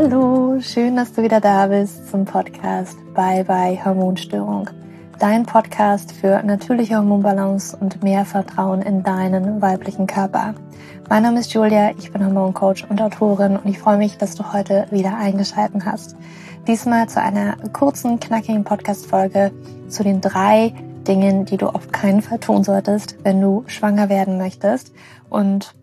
Hallo, schön, dass du wieder da bist zum Podcast Bye Bye Hormonstörung. Dein Podcast für natürliche Hormonbalance und mehr Vertrauen in deinen weiblichen Körper. Mein Name ist Julia, ich bin Hormoncoach und Autorin und ich freue mich, dass du heute wieder eingeschaltet hast. Diesmal zu einer kurzen, knackigen Podcast-Folge zu den drei Dingen, die du auf keinen Fall tun solltest, wenn du schwanger werden möchtest. Und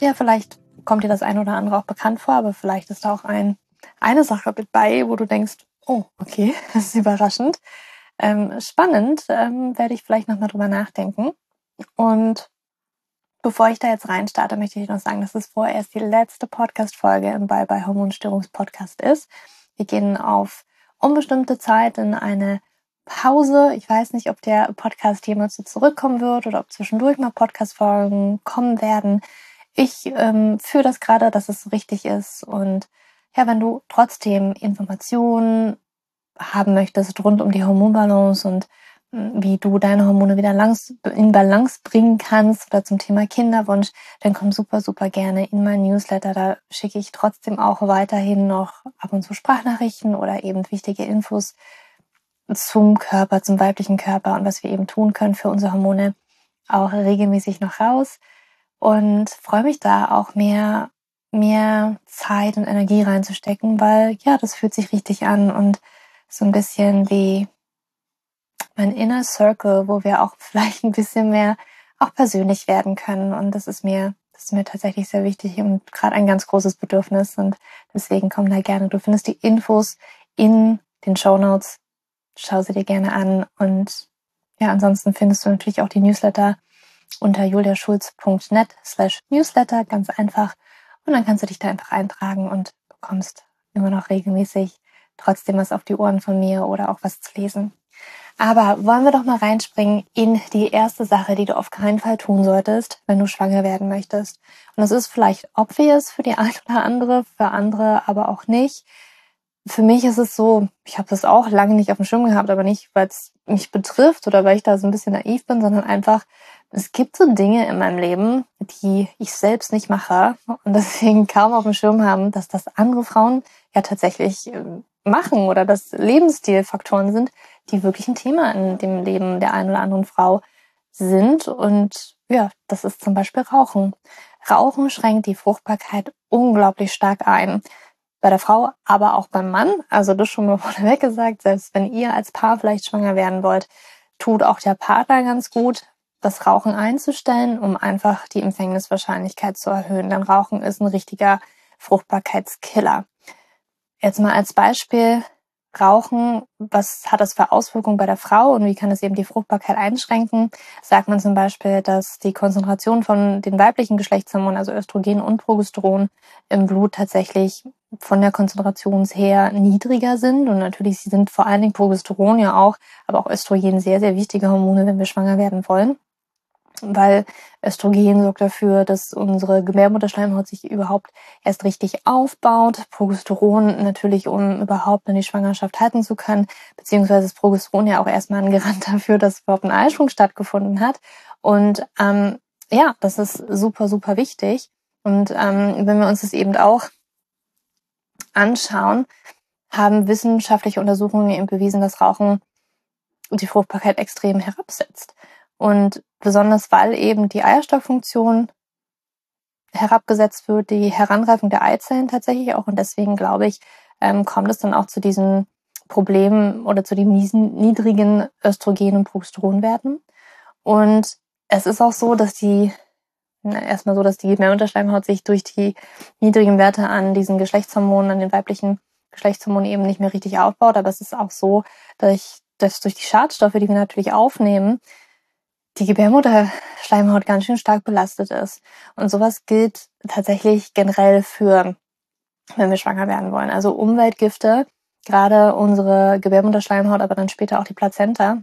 ja, vielleicht kommt dir das ein oder andere auch bekannt vor, aber vielleicht ist da auch ein, eine Sache mit bei, wo du denkst, oh, okay, das ist überraschend. Ähm, spannend, ähm, werde ich vielleicht nochmal drüber nachdenken. Und bevor ich da jetzt reinstarte, möchte ich noch sagen, dass es vorerst die letzte Podcast-Folge im Bye Bye Hormonstörungspodcast ist. Wir gehen auf unbestimmte Zeit in eine Pause. Ich weiß nicht, ob der Podcast jemals so zurückkommen wird oder ob zwischendurch mal Podcast-Folgen kommen werden ich ähm, führe das gerade, dass es richtig ist. Und ja, wenn du trotzdem Informationen haben möchtest rund um die Hormonbalance und hm, wie du deine Hormone wieder in Balance bringen kannst oder zum Thema Kinderwunsch, dann komm super, super gerne in mein Newsletter. Da schicke ich trotzdem auch weiterhin noch ab und zu Sprachnachrichten oder eben wichtige Infos zum Körper, zum weiblichen Körper und was wir eben tun können für unsere Hormone auch regelmäßig noch raus und freue mich da auch mehr, mehr Zeit und Energie reinzustecken, weil ja, das fühlt sich richtig an und so ein bisschen wie mein Inner Circle, wo wir auch vielleicht ein bisschen mehr auch persönlich werden können. Und das ist mir, das ist mir tatsächlich sehr wichtig und gerade ein ganz großes Bedürfnis. Und deswegen komm da gerne. Du findest die Infos in den Show Notes. Schau sie dir gerne an. Und ja, ansonsten findest du natürlich auch die Newsletter unter juliaschulz.net slash newsletter, ganz einfach. Und dann kannst du dich da einfach eintragen und bekommst immer noch regelmäßig trotzdem was auf die Ohren von mir oder auch was zu lesen. Aber wollen wir doch mal reinspringen in die erste Sache, die du auf keinen Fall tun solltest, wenn du schwanger werden möchtest. Und das ist vielleicht obvious für die eine oder andere, für andere aber auch nicht. Für mich ist es so, ich habe das auch lange nicht auf dem Schirm gehabt, aber nicht, weil es mich betrifft oder weil ich da so ein bisschen naiv bin, sondern einfach, es gibt so Dinge in meinem Leben, die ich selbst nicht mache und deswegen kaum auf dem Schirm haben, dass das andere Frauen ja tatsächlich ähm, machen oder dass Lebensstilfaktoren sind, die wirklich ein Thema in dem Leben der einen oder anderen Frau sind. Und ja, das ist zum Beispiel Rauchen. Rauchen schränkt die Fruchtbarkeit unglaublich stark ein. Bei der Frau, aber auch beim Mann. Also das schon mal vorneweg gesagt, selbst wenn ihr als Paar vielleicht schwanger werden wollt, tut auch der Partner ganz gut, das Rauchen einzustellen, um einfach die Empfängniswahrscheinlichkeit zu erhöhen. Denn Rauchen ist ein richtiger Fruchtbarkeitskiller. Jetzt mal als Beispiel Rauchen, was hat das für Auswirkungen bei der Frau und wie kann es eben die Fruchtbarkeit einschränken? Sagt man zum Beispiel, dass die Konzentration von den weiblichen Geschlechtshormonen, also Östrogen und Progesteron im Blut tatsächlich von der Konzentration her niedriger sind. Und natürlich sind vor allen Dingen Progesteron ja auch, aber auch Östrogen sehr, sehr wichtige Hormone, wenn wir schwanger werden wollen weil Östrogen sorgt dafür, dass unsere Gebärmutterschleimhaut sich überhaupt erst richtig aufbaut. Progesteron natürlich, um überhaupt in die Schwangerschaft halten zu können, beziehungsweise ist Progesteron ja auch erstmal ein Garant dafür, dass überhaupt ein Eisprung stattgefunden hat. Und ähm, ja, das ist super, super wichtig. Und ähm, wenn wir uns das eben auch anschauen, haben wissenschaftliche Untersuchungen eben bewiesen, dass Rauchen die Fruchtbarkeit extrem herabsetzt. Und besonders weil eben die Eierstockfunktion herabgesetzt wird, die Heranreifung der Eizellen tatsächlich auch. Und deswegen glaube ich, ähm, kommt es dann auch zu diesen Problemen oder zu den niedrigen Östrogen- und Progesteronwerten. Und es ist auch so, dass die, erstmal so, dass die Mehrunterschleimhaut sich durch die niedrigen Werte an diesen Geschlechtshormonen, an den weiblichen Geschlechtshormonen eben nicht mehr richtig aufbaut. Aber es ist auch so, dass, ich, dass durch die Schadstoffe, die wir natürlich aufnehmen, die Gebärmutterschleimhaut ganz schön stark belastet ist. Und sowas gilt tatsächlich generell für, wenn wir schwanger werden wollen. Also Umweltgifte, gerade unsere Gebärmutterschleimhaut, aber dann später auch die Plazenta.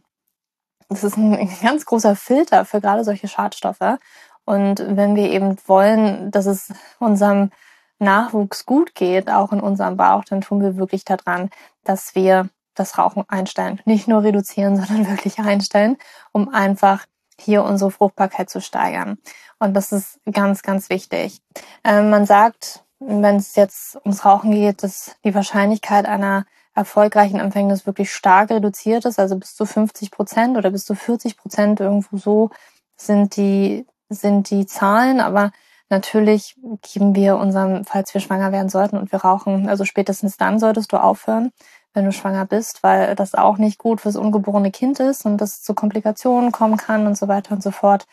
Das ist ein ganz großer Filter für gerade solche Schadstoffe. Und wenn wir eben wollen, dass es unserem Nachwuchs gut geht, auch in unserem Bauch, dann tun wir wirklich daran, dass wir das Rauchen einstellen. Nicht nur reduzieren, sondern wirklich einstellen, um einfach hier unsere Fruchtbarkeit zu steigern. Und das ist ganz, ganz wichtig. Ähm, man sagt, wenn es jetzt ums Rauchen geht, dass die Wahrscheinlichkeit einer erfolgreichen Empfängnis wirklich stark reduziert ist, also bis zu 50 Prozent oder bis zu 40 Prozent irgendwo so sind die, sind die Zahlen. Aber natürlich geben wir unserem, falls wir schwanger werden sollten und wir rauchen, also spätestens dann solltest du aufhören, wenn du schwanger bist, weil das auch nicht gut fürs ungeborene Kind ist und das zu Komplikationen kommen kann und so weiter und so fort.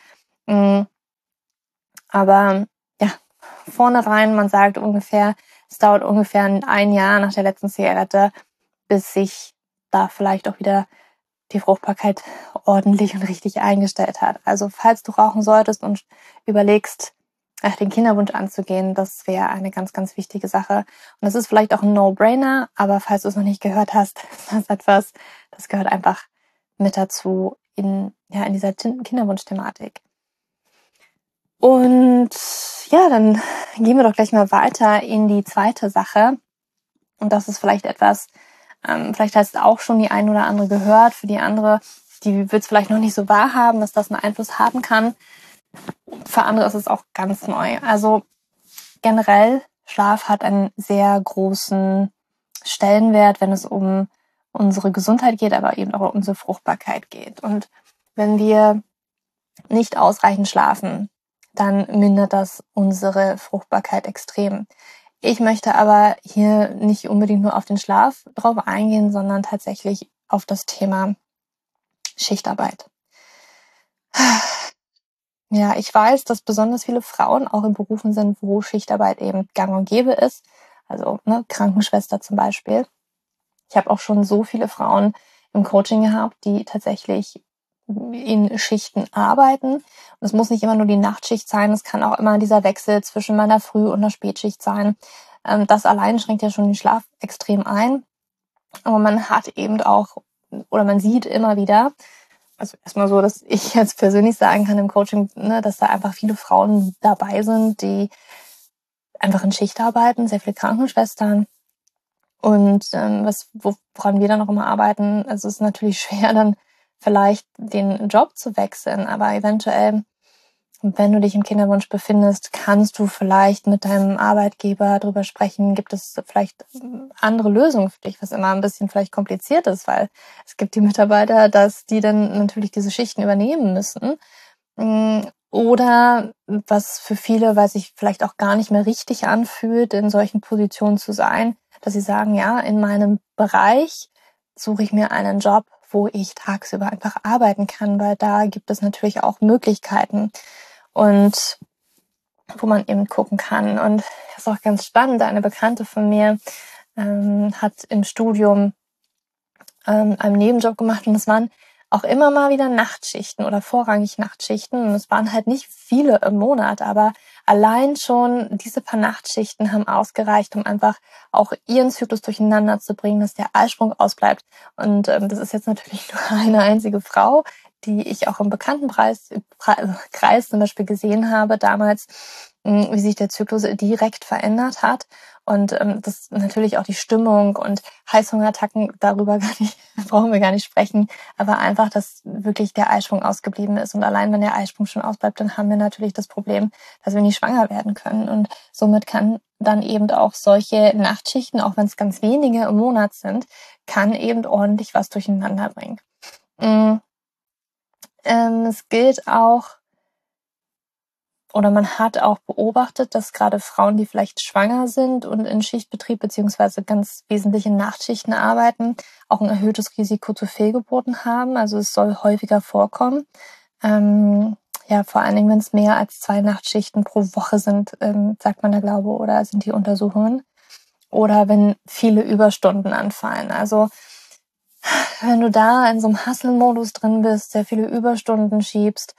Mm. Aber ja, vorne rein, man sagt ungefähr, es dauert ungefähr ein Jahr nach der letzten Zigarette, bis sich da vielleicht auch wieder die Fruchtbarkeit ordentlich und richtig eingestellt hat. Also falls du rauchen solltest und überlegst, den Kinderwunsch anzugehen, das wäre eine ganz, ganz wichtige Sache. Und das ist vielleicht auch ein No-Brainer, aber falls du es noch nicht gehört hast, ist das etwas, das gehört einfach mit dazu in, ja, in dieser Kinderwunsch-Thematik. Und ja, dann gehen wir doch gleich mal weiter in die zweite Sache. Und das ist vielleicht etwas, ähm, vielleicht hast du auch schon die ein oder andere gehört. Für die andere, die wird es vielleicht noch nicht so wahrhaben, dass das einen Einfluss haben kann. Für andere ist es auch ganz neu. Also generell, Schlaf hat einen sehr großen Stellenwert, wenn es um unsere Gesundheit geht, aber eben auch um unsere Fruchtbarkeit geht. Und wenn wir nicht ausreichend schlafen, dann mindert das unsere Fruchtbarkeit extrem. Ich möchte aber hier nicht unbedingt nur auf den Schlaf drauf eingehen, sondern tatsächlich auf das Thema Schichtarbeit. Ja, ich weiß, dass besonders viele Frauen auch in Berufen sind, wo Schichtarbeit eben gang und gäbe ist. Also ne, Krankenschwester zum Beispiel. Ich habe auch schon so viele Frauen im Coaching gehabt, die tatsächlich in Schichten arbeiten. Und es muss nicht immer nur die Nachtschicht sein, es kann auch immer dieser Wechsel zwischen meiner Früh- und der Spätschicht sein. Ähm, das allein schränkt ja schon den Schlaf extrem ein. Aber man hat eben auch, oder man sieht immer wieder, also erstmal so, dass ich jetzt persönlich sagen kann im Coaching, ne, dass da einfach viele Frauen dabei sind, die einfach in Schicht arbeiten, sehr viele Krankenschwestern. Und ähm, was, woran wir dann noch immer arbeiten, also es ist natürlich schwer, dann vielleicht den Job zu wechseln, aber eventuell, wenn du dich im Kinderwunsch befindest, kannst du vielleicht mit deinem Arbeitgeber darüber sprechen, gibt es vielleicht andere Lösungen für dich, was immer ein bisschen vielleicht kompliziert ist, weil es gibt die Mitarbeiter, dass die dann natürlich diese Schichten übernehmen müssen. Oder was für viele, weil sich vielleicht auch gar nicht mehr richtig anfühlt, in solchen Positionen zu sein, dass sie sagen, ja, in meinem Bereich suche ich mir einen Job, wo ich tagsüber einfach arbeiten kann, weil da gibt es natürlich auch Möglichkeiten und wo man eben gucken kann. Und das ist auch ganz spannend. Eine Bekannte von mir ähm, hat im Studium ähm, einen Nebenjob gemacht und es waren auch immer mal wieder Nachtschichten oder vorrangig Nachtschichten. Und es waren halt nicht viele im Monat, aber allein schon diese paar Nachtschichten haben ausgereicht, um einfach auch ihren Zyklus durcheinander zu bringen, dass der Eisprung ausbleibt. Und ähm, das ist jetzt natürlich nur eine einzige Frau, die ich auch im Bekanntenkreis Kreis zum Beispiel gesehen habe damals, wie sich der Zyklus direkt verändert hat. Und ähm, das natürlich auch die Stimmung und Heißhungerattacken, darüber gar nicht, brauchen wir gar nicht sprechen. Aber einfach, dass wirklich der Eisprung ausgeblieben ist. Und allein wenn der Eisprung schon ausbleibt, dann haben wir natürlich das Problem, dass wir nicht schwanger werden können. Und somit kann dann eben auch solche Nachtschichten, auch wenn es ganz wenige im Monat sind, kann eben ordentlich was durcheinander bringen. Mhm. Ähm, es gilt auch, oder man hat auch beobachtet, dass gerade Frauen, die vielleicht schwanger sind und in Schichtbetrieb beziehungsweise ganz wesentlich in Nachtschichten arbeiten, auch ein erhöhtes Risiko zu Fehlgeburten haben. Also es soll häufiger vorkommen. Ähm, ja, vor allen Dingen, wenn es mehr als zwei Nachtschichten pro Woche sind, ähm, sagt man da glaube, oder sind die Untersuchungen. Oder wenn viele Überstunden anfallen. Also wenn du da in so einem Hustle-Modus drin bist, sehr viele Überstunden schiebst,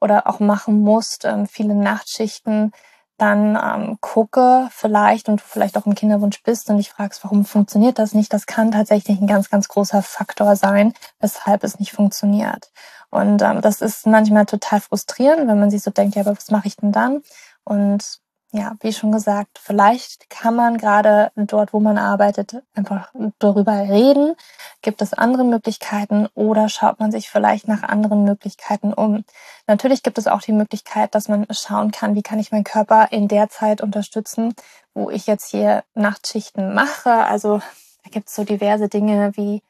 oder auch machen musst, ähm, viele Nachtschichten, dann ähm, gucke vielleicht und du vielleicht auch im Kinderwunsch bist und dich fragst, warum funktioniert das nicht, das kann tatsächlich ein ganz, ganz großer Faktor sein, weshalb es nicht funktioniert. Und ähm, das ist manchmal total frustrierend, wenn man sich so denkt, ja, aber was mache ich denn dann? Und ja, wie schon gesagt, vielleicht kann man gerade dort, wo man arbeitet, einfach darüber reden. Gibt es andere Möglichkeiten oder schaut man sich vielleicht nach anderen Möglichkeiten um? Natürlich gibt es auch die Möglichkeit, dass man schauen kann, wie kann ich meinen Körper in der Zeit unterstützen, wo ich jetzt hier Nachtschichten mache. Also da gibt es so diverse Dinge wie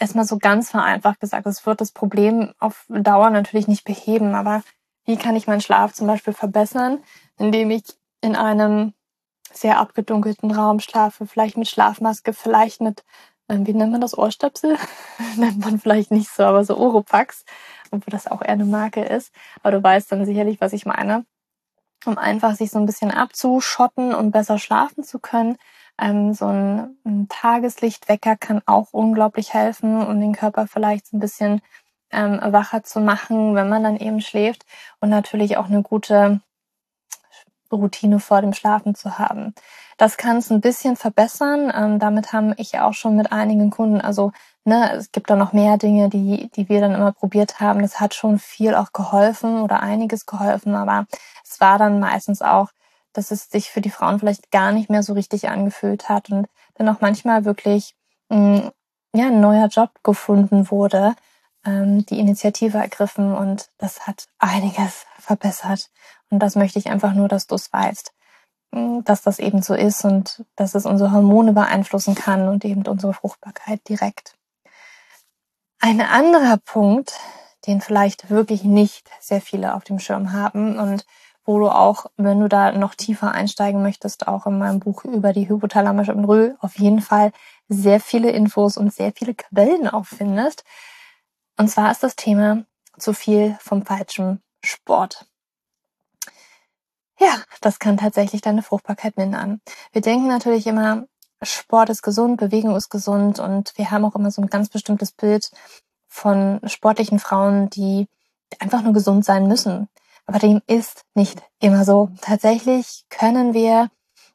erstmal so ganz vereinfacht gesagt, es wird das Problem auf Dauer natürlich nicht beheben, aber wie kann ich meinen Schlaf zum Beispiel verbessern, indem ich in einem sehr abgedunkelten Raum schlafe, vielleicht mit Schlafmaske, vielleicht mit, ähm, wie nennt man das, Ohrstöpsel? nennt man vielleicht nicht so, aber so Oropax, obwohl das auch eher eine Marke ist. Aber du weißt dann sicherlich, was ich meine. Um einfach sich so ein bisschen abzuschotten und besser schlafen zu können. Ähm, so ein, ein Tageslichtwecker kann auch unglaublich helfen, um den Körper vielleicht so ein bisschen ähm, wacher zu machen, wenn man dann eben schläft. Und natürlich auch eine gute Routine vor dem Schlafen zu haben. Das kann es ein bisschen verbessern. Ähm, damit haben ich auch schon mit einigen Kunden, also ne, es gibt da noch mehr Dinge, die, die wir dann immer probiert haben. Das hat schon viel auch geholfen oder einiges geholfen, aber es war dann meistens auch, dass es sich für die Frauen vielleicht gar nicht mehr so richtig angefühlt hat und dann auch manchmal wirklich mh, mm, ja, ein neuer Job gefunden wurde, ähm, die Initiative ergriffen und das hat einiges verbessert. Und das möchte ich einfach nur, dass du es weißt, hm, dass das eben so ist und dass es unsere Hormone beeinflussen kann und eben unsere Fruchtbarkeit direkt. Ein anderer Punkt, den vielleicht wirklich nicht sehr viele auf dem Schirm haben und wo du auch, wenn du da noch tiefer einsteigen möchtest, auch in meinem Buch über die hypothalamische Rö auf jeden Fall sehr viele Infos und sehr viele Quellen auffindest. Und zwar ist das Thema zu viel vom falschen Sport. Ja, das kann tatsächlich deine Fruchtbarkeit mindern. Wir denken natürlich immer, Sport ist gesund, Bewegung ist gesund und wir haben auch immer so ein ganz bestimmtes Bild von sportlichen Frauen, die einfach nur gesund sein müssen. Aber dem ist nicht immer so. Tatsächlich können wir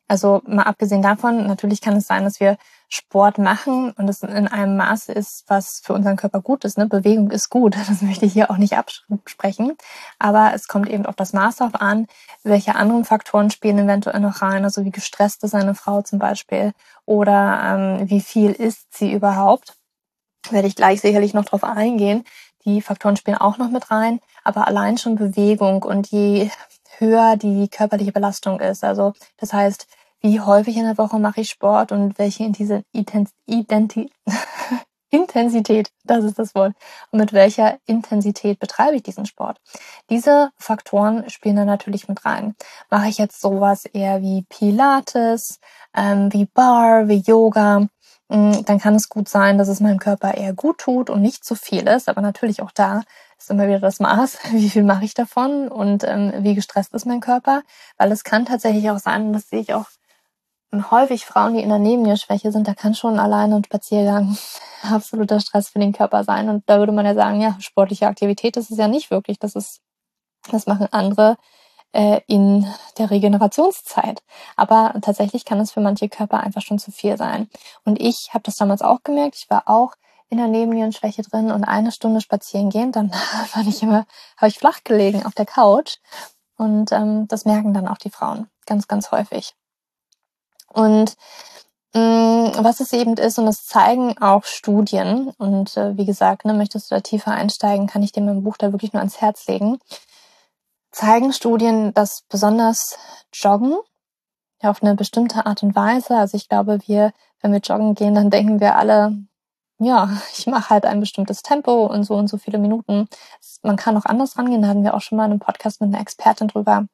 also mal abgesehen davon, natürlich kann es sein, dass wir Sport machen und es in einem Maße ist, was für unseren Körper gut ist. Ne? Bewegung ist gut, das möchte ich hier auch nicht absprechen. Aber es kommt eben auf das Maß auf an, welche anderen Faktoren spielen eventuell noch rein, also wie gestresst ist eine Frau zum Beispiel oder ähm, wie viel isst sie überhaupt. Werde ich gleich sicherlich noch drauf eingehen. Die Faktoren spielen auch noch mit rein, aber allein schon Bewegung und je höher die körperliche Belastung ist. Also das heißt, wie häufig in der Woche mache ich Sport und welche Intensität, das ist das Wort, und mit welcher Intensität betreibe ich diesen Sport. Diese Faktoren spielen da natürlich mit rein. Mache ich jetzt sowas eher wie Pilates, ähm, wie Bar, wie Yoga, mm, dann kann es gut sein, dass es meinem Körper eher gut tut und nicht zu viel ist, aber natürlich auch da ist immer wieder das Maß, wie viel mache ich davon und ähm, wie gestresst ist mein Körper, weil es kann tatsächlich auch sein, und das sehe ich auch häufig Frauen, die in der Nebennierenschwäche sind, da kann schon alleine ein Spaziergang absoluter Stress für den Körper sein. Und da würde man ja sagen, ja, sportliche Aktivität das ist ja nicht wirklich. Das ist, das machen andere äh, in der Regenerationszeit. Aber tatsächlich kann es für manche Körper einfach schon zu viel sein. Und ich habe das damals auch gemerkt. Ich war auch in der Nebennierenschwäche drin und eine Stunde spazieren gehen, dann war ich immer, habe ich flach gelegen auf der Couch. Und ähm, das merken dann auch die Frauen ganz, ganz häufig. Und mm, was es eben ist, und das zeigen auch Studien, und äh, wie gesagt, ne, möchtest du da tiefer einsteigen, kann ich dir mein Buch da wirklich nur ans Herz legen, zeigen Studien, dass besonders Joggen ja, auf eine bestimmte Art und Weise, also ich glaube, wir, wenn wir joggen gehen, dann denken wir alle, ja, ich mache halt ein bestimmtes Tempo und so und so viele Minuten. Man kann auch anders rangehen, da hatten wir auch schon mal einen Podcast mit einer Expertin drüber,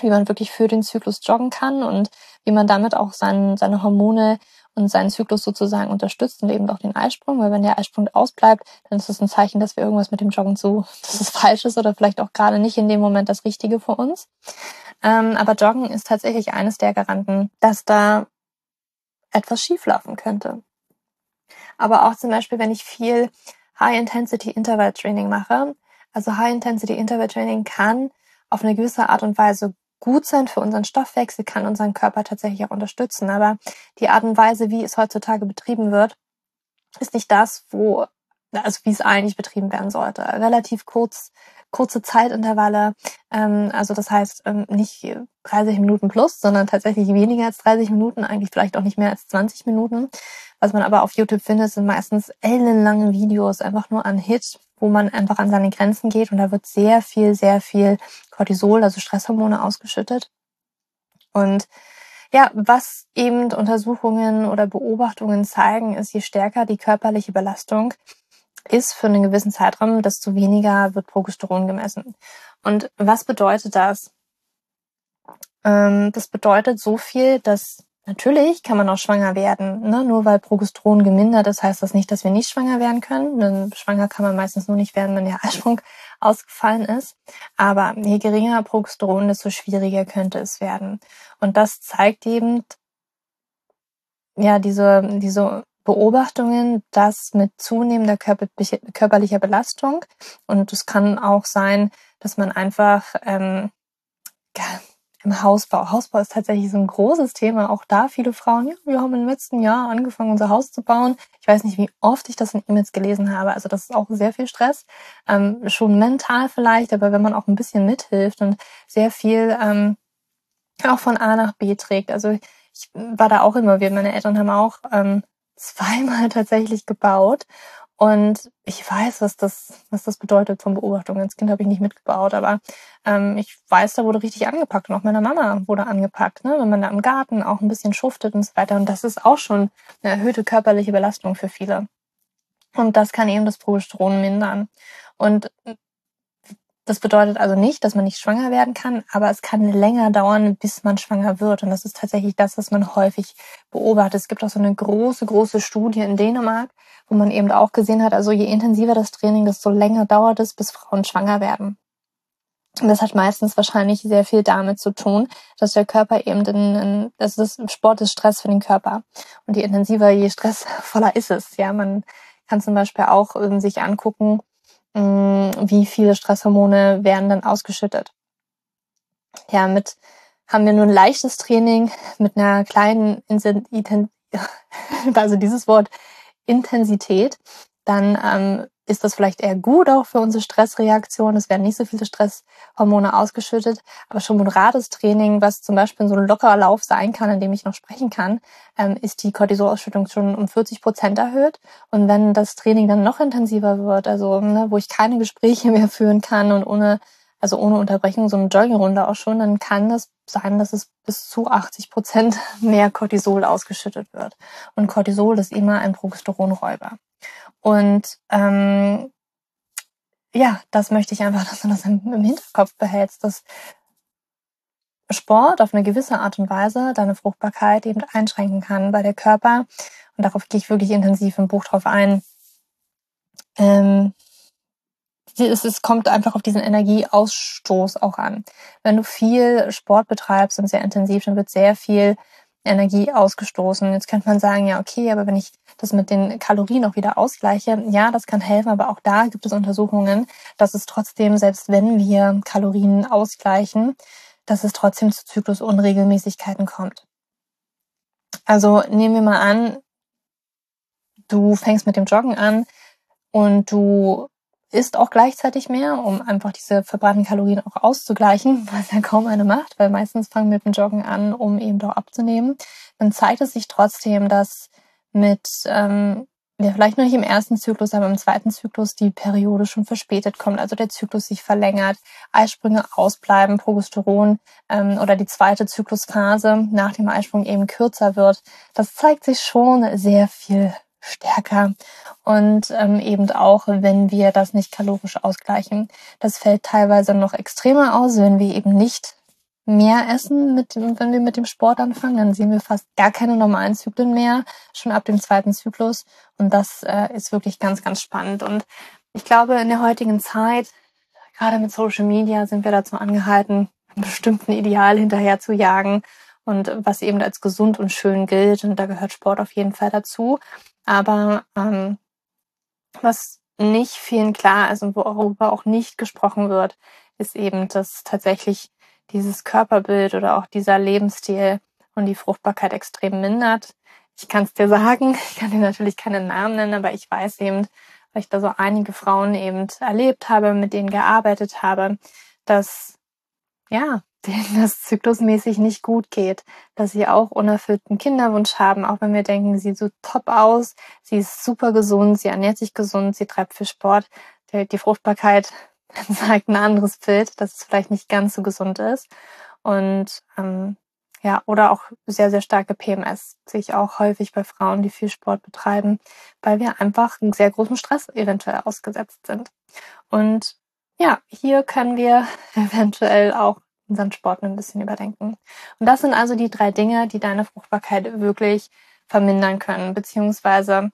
wie man wirklich für den Zyklus joggen kann und wie man damit auch sein, seine Hormone und seinen Zyklus sozusagen unterstützt und eben auch den Eisprung, weil wenn der Eisprung ausbleibt, dann ist das ein Zeichen, dass wir irgendwas mit dem Joggen zu, dass es falsch ist oder vielleicht auch gerade nicht in dem Moment das Richtige für uns. Ähm, aber Joggen ist tatsächlich eines der Garanten, dass da etwas schieflaufen könnte. Aber auch zum Beispiel, wenn ich viel High-Intensity-Interval-Training mache. Also High-Intensity-Interval-Training kann auf eine gewisse Art und Weise gut sein für unseren Stoffwechsel, kann unseren Körper tatsächlich auch unterstützen. Aber die Art und Weise, wie es heutzutage betrieben wird, ist nicht das, wo also wie es eigentlich betrieben werden sollte. Relativ kurz, kurze Zeitintervalle. Ähm, also das heißt ähm, nicht 30 Minuten plus, sondern tatsächlich weniger als 30 Minuten, eigentlich vielleicht auch nicht mehr als 20 Minuten. Was man aber auf YouTube findet, sind meistens ellenlange Videos, einfach nur an Hit, wo man einfach an seine Grenzen geht und da wird sehr viel, sehr viel Cortisol, also Stresshormone ausgeschüttet. Und ja, was eben Untersuchungen oder Beobachtungen zeigen, ist, je stärker die körperliche Belastung ist für einen gewissen Zeitraum, desto weniger wird Progesteron gemessen. Und was bedeutet das? Ähm, das bedeutet so viel, dass natürlich kann man auch schwanger werden. Ne? Nur weil Progesteron gemindert ist, heißt das nicht, dass wir nicht schwanger werden können. Denn schwanger kann man meistens nur nicht werden, wenn der Eisprung ausgefallen ist. Aber je geringer Progesteron, desto schwieriger könnte es werden. Und das zeigt eben, ja, diese, diese Beobachtungen, dass mit zunehmender körperlicher Belastung und es kann auch sein, dass man einfach ähm, im Hausbau. Hausbau ist tatsächlich so ein großes Thema. Auch da viele Frauen, ja, wir haben im letzten Jahr angefangen, unser Haus zu bauen. Ich weiß nicht, wie oft ich das in E-Mails gelesen habe. Also das ist auch sehr viel Stress. Ähm, schon mental vielleicht, aber wenn man auch ein bisschen mithilft und sehr viel ähm, auch von A nach B trägt. Also ich war da auch immer, wir, meine Eltern haben auch ähm, zweimal tatsächlich gebaut. Und ich weiß, was das, was das bedeutet von Beobachtung. Als Kind habe ich nicht mitgebaut, aber ähm, ich weiß, da wurde richtig angepackt. Und auch meiner Mama wurde angepackt, ne? wenn man da im Garten auch ein bisschen schuftet und so weiter. Und das ist auch schon eine erhöhte körperliche Belastung für viele. Und das kann eben das Progesteron mindern. Und das bedeutet also nicht, dass man nicht schwanger werden kann, aber es kann länger dauern, bis man schwanger wird. Und das ist tatsächlich das, was man häufig beobachtet. Es gibt auch so eine große, große Studie in Dänemark, wo man eben auch gesehen hat, also je intensiver das Training, desto länger dauert es, bis Frauen schwanger werden. Und das hat meistens wahrscheinlich sehr viel damit zu tun, dass der Körper eben in, in das ist Sport ist Stress für den Körper. Und je intensiver, je stressvoller ist es. Ja, man kann zum Beispiel auch ähm, sich angucken, wie viele Stresshormone werden dann ausgeschüttet. Ja, mit haben wir nur ein leichtes Training mit einer kleinen also dieses Wort Intensität, dann ähm, ist das vielleicht eher gut auch für unsere Stressreaktion. Es werden nicht so viele Stresshormone ausgeschüttet, aber schon moderates Training, was zum Beispiel so ein lockerer Lauf sein kann, in dem ich noch sprechen kann, ähm, ist die Cortisolausschüttung schon um 40 Prozent erhöht. Und wenn das Training dann noch intensiver wird, also ne, wo ich keine Gespräche mehr führen kann und ohne also ohne Unterbrechung so eine Joggingrunde auch schon, dann kann das sein, dass es bis zu 80 Prozent mehr Cortisol ausgeschüttet wird. Und Cortisol ist immer ein Progesteronräuber. Und ähm, ja, das möchte ich einfach, dass du das im, Hinterkopf behältst, dass Sport auf eine gewisse Art und Weise deine Fruchtbarkeit eben einschränken kann, bei der Körper, und darauf gehe ich wirklich intensiv im Buch drauf ein, ähm, es kommt einfach auf diesen Energieausstoß auch an. Wenn du viel Sport betreibst und sehr intensiv, dann wird sehr viel Energie ausgestoßen. Jetzt könnte man sagen, ja, okay, aber wenn ich das mit den Kalorien auch wieder ausgleiche, ja, das kann helfen, aber auch da gibt es Untersuchungen, dass es trotzdem, selbst wenn wir Kalorien ausgleichen, dass es trotzdem zu Zyklusunregelmäßigkeiten kommt. Also nehmen wir mal an, du fängst mit dem Joggen an und du isst auch gleichzeitig mehr, um einfach diese verbrannten Kalorien auch auszugleichen, was ja kaum eine macht, weil meistens fangen wir mit dem Joggen an, um eben doch abzunehmen. Dann zeigt es sich trotzdem, dass mit, ähm, ja, vielleicht noch nicht im ersten Zyklus, aber im zweiten Zyklus die Periode schon verspätet kommt, also der Zyklus sich verlängert, Eisprünge ausbleiben, Progesteron ähm, oder die zweite Zyklusphase nach dem Eisprung eben kürzer wird. Das zeigt sich schon sehr viel stärker und ähm, eben auch, wenn wir das nicht kalorisch ausgleichen. Das fällt teilweise noch extremer aus, wenn wir eben nicht mehr essen, mit wenn wir mit dem Sport anfangen, dann sehen wir fast gar keine normalen Zyklen mehr, schon ab dem zweiten Zyklus. Und das äh, ist wirklich ganz, ganz spannend. Und ich glaube, in der heutigen Zeit, gerade mit Social Media, sind wir dazu angehalten, einem bestimmten Ideal hinterher zu jagen und was eben als gesund und schön gilt. Und da gehört Sport auf jeden Fall dazu. Aber ähm, was nicht vielen klar ist und worüber auch nicht gesprochen wird, ist eben, dass tatsächlich dieses Körperbild oder auch dieser Lebensstil und die Fruchtbarkeit extrem mindert. Ich kann es dir sagen, ich kann dir natürlich keinen Namen nennen, aber ich weiß eben weil ich da so einige Frauen eben erlebt habe, mit denen gearbeitet habe, dass ja, denen das zyklusmäßig nicht gut geht, dass sie auch unerfüllten Kinderwunsch haben, auch wenn wir denken, sie sieht so top aus, sie ist super gesund, sie ernährt sich gesund, sie treibt für Sport, die, die Fruchtbarkeit zeigt ein anderes Bild, dass es vielleicht nicht ganz so gesund ist. Und ähm, ja, oder auch sehr, sehr starke PMS sehe ich auch häufig bei Frauen, die viel Sport betreiben, weil wir einfach einen sehr großen Stress eventuell ausgesetzt sind. Und ja, hier können wir eventuell auch unseren Sport ein bisschen überdenken. Und das sind also die drei Dinge, die deine Fruchtbarkeit wirklich vermindern können, beziehungsweise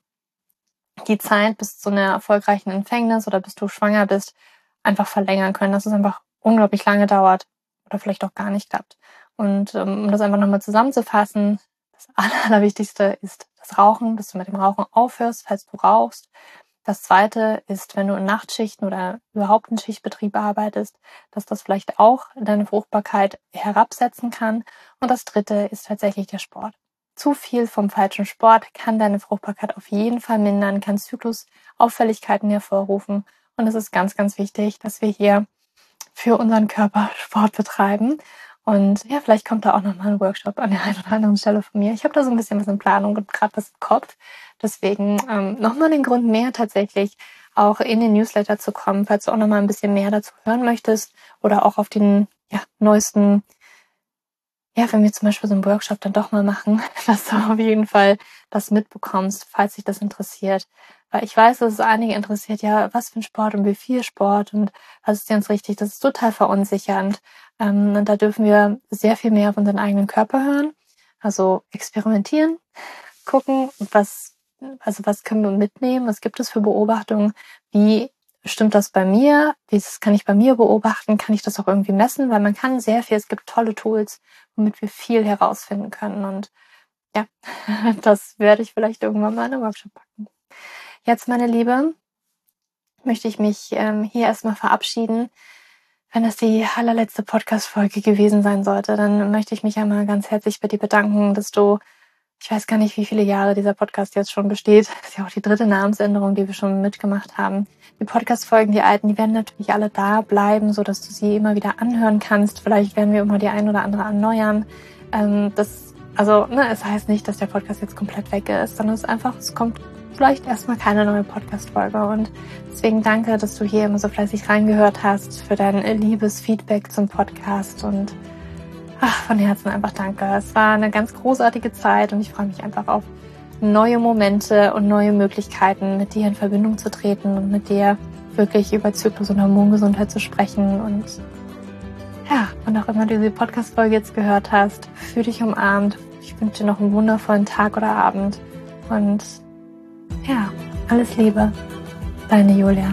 die Zeit bis zu einer erfolgreichen Empfängnis oder bis du schwanger bist, einfach verlängern können, dass es einfach unglaublich lange dauert oder vielleicht auch gar nicht klappt. Und ähm, um das einfach nochmal zusammenzufassen, das Allerwichtigste ist das Rauchen, dass du mit dem Rauchen aufhörst, falls du rauchst. Das zweite ist, wenn du in Nachtschichten oder überhaupt in Schichtbetrieb arbeitest, dass das vielleicht auch deine Fruchtbarkeit herabsetzen kann. Und das dritte ist tatsächlich der Sport. Zu viel vom falschen Sport kann deine Fruchtbarkeit auf jeden Fall mindern, kann Zyklusauffälligkeiten hervorrufen. Und es ist ganz, ganz wichtig, dass wir hier für unseren Körper Sport betreiben. Und ja, vielleicht kommt da auch nochmal ein Workshop an der einen oder anderen Stelle von mir. Ich habe da so ein bisschen was in Planung und gerade was im Kopf. Deswegen ähm, nochmal den Grund mehr tatsächlich auch in den Newsletter zu kommen, falls du auch nochmal ein bisschen mehr dazu hören möchtest oder auch auf den ja, neuesten, ja, wenn wir zum Beispiel so einen Workshop dann doch mal machen, dass du auf jeden Fall das mitbekommst, falls dich das interessiert. Weil ich weiß, dass es einige interessiert, ja, was für ein Sport und wie viel Sport und was ist jetzt richtig. Das ist total verunsichernd. Ähm, und da dürfen wir sehr viel mehr auf unseren eigenen Körper hören. Also experimentieren, gucken, was also was können wir mitnehmen? Was gibt es für Beobachtungen? Wie stimmt das bei mir? Wie kann ich bei mir beobachten? Kann ich das auch irgendwie messen? Weil man kann sehr viel, es gibt tolle Tools, womit wir viel herausfinden können. Und ja, das werde ich vielleicht irgendwann mal in einen Workshop packen. Jetzt, meine Liebe, möchte ich mich ähm, hier erstmal verabschieden. Wenn das die allerletzte Podcast-Folge gewesen sein sollte, dann möchte ich mich einmal ganz herzlich bei dir bedanken, dass du ich weiß gar nicht, wie viele Jahre dieser Podcast jetzt schon besteht. Das ist ja auch die dritte Namensänderung, die wir schon mitgemacht haben. Die Podcast-Folgen, die alten, die werden natürlich alle da bleiben, so dass du sie immer wieder anhören kannst. Vielleicht werden wir immer die ein oder andere erneuern. Ähm, das, also, ne, es heißt nicht, dass der Podcast jetzt komplett weg ist, sondern es ist einfach, es kommt vielleicht erstmal keine neue Podcast-Folge. Und deswegen danke, dass du hier immer so fleißig reingehört hast, für dein liebes Feedback zum Podcast und Ach, von Herzen einfach danke. Es war eine ganz großartige Zeit und ich freue mich einfach auf neue Momente und neue Möglichkeiten, mit dir in Verbindung zu treten und mit dir wirklich über Zyklus und Hormongesundheit zu sprechen. Und ja, und auch immer du diese Podcast-Folge jetzt gehört hast, fühl dich umarmt. Ich wünsche dir noch einen wundervollen Tag oder Abend. Und ja, alles Liebe. Deine Julia.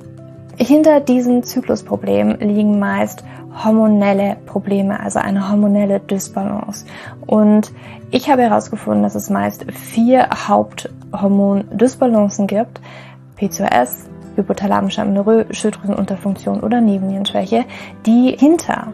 hinter diesem Zyklusproblem liegen meist hormonelle Probleme, also eine hormonelle Dysbalance. Und ich habe herausgefunden, dass es meist vier Haupthormon-Dysbalancen gibt. PCOS, hypothalamische Amenorrhoe, Schilddrüsenunterfunktion oder Nebennierenschwäche, die hinter